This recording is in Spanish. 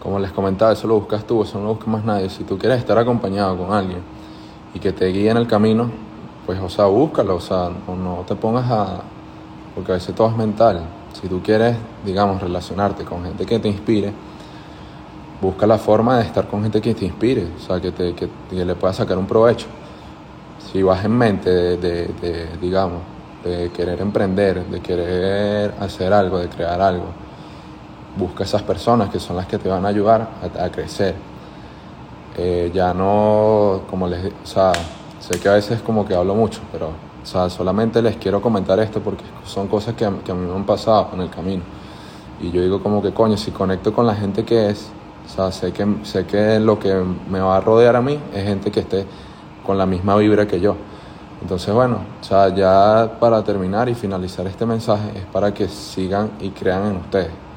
como les comentaba, eso lo buscas tú, eso no lo busca más nadie. Si tú quieres estar acompañado con alguien y que te guíe en el camino, pues, o sea, búscalo, o sea, no, no te pongas a... Porque a veces todo es mental. Si tú quieres, digamos, relacionarte con gente que te inspire, busca la forma de estar con gente que te inspire, o sea, que, te, que, le pueda sacar un provecho. Si vas en mente de, de, de, digamos, de querer emprender, de querer hacer algo, de crear algo, busca esas personas que son las que te van a ayudar a, crecer. Eh, ya no, como les, o sea, sé que a veces como que hablo mucho, pero, o sea, solamente les quiero comentar esto porque son cosas que, que a mí me han pasado en el camino. Y yo digo como que, coño, si conecto con la gente que es, o sea, sé que, sé que lo que me va a rodear a mí es gente que esté con la misma vibra que yo. Entonces, bueno, o sea, ya para terminar y finalizar este mensaje es para que sigan y crean en ustedes.